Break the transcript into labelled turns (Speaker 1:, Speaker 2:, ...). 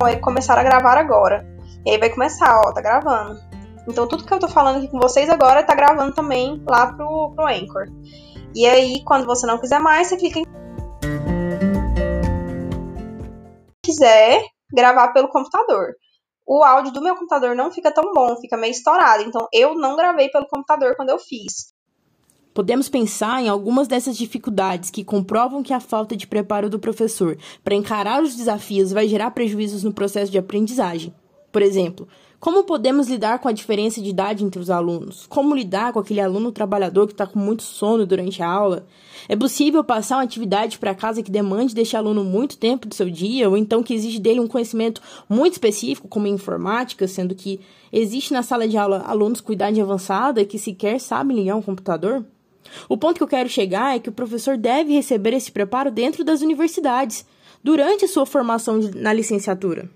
Speaker 1: vai começar a gravar agora. E aí vai começar, ó, tá gravando. Então tudo que eu tô falando aqui com vocês agora tá gravando também lá pro, pro Anchor. E aí, quando você não quiser mais, você clica em. quiser gravar pelo computador. O áudio do meu computador não fica tão bom, fica meio estourado. Então eu não gravei pelo computador quando eu fiz.
Speaker 2: Podemos pensar em algumas dessas dificuldades que comprovam que a falta de preparo do professor para encarar os desafios vai gerar prejuízos no processo de aprendizagem. Por exemplo, como podemos lidar com a diferença de idade entre os alunos? Como lidar com aquele aluno trabalhador que está com muito sono durante a aula? É possível passar uma atividade para casa que demande deste aluno muito tempo do seu dia, ou então que exige dele um conhecimento muito específico, como informática, sendo que existe na sala de aula alunos com idade avançada que sequer sabem ligar um computador? O ponto que eu quero chegar é que o professor deve receber esse preparo dentro das universidades, durante a sua formação na licenciatura.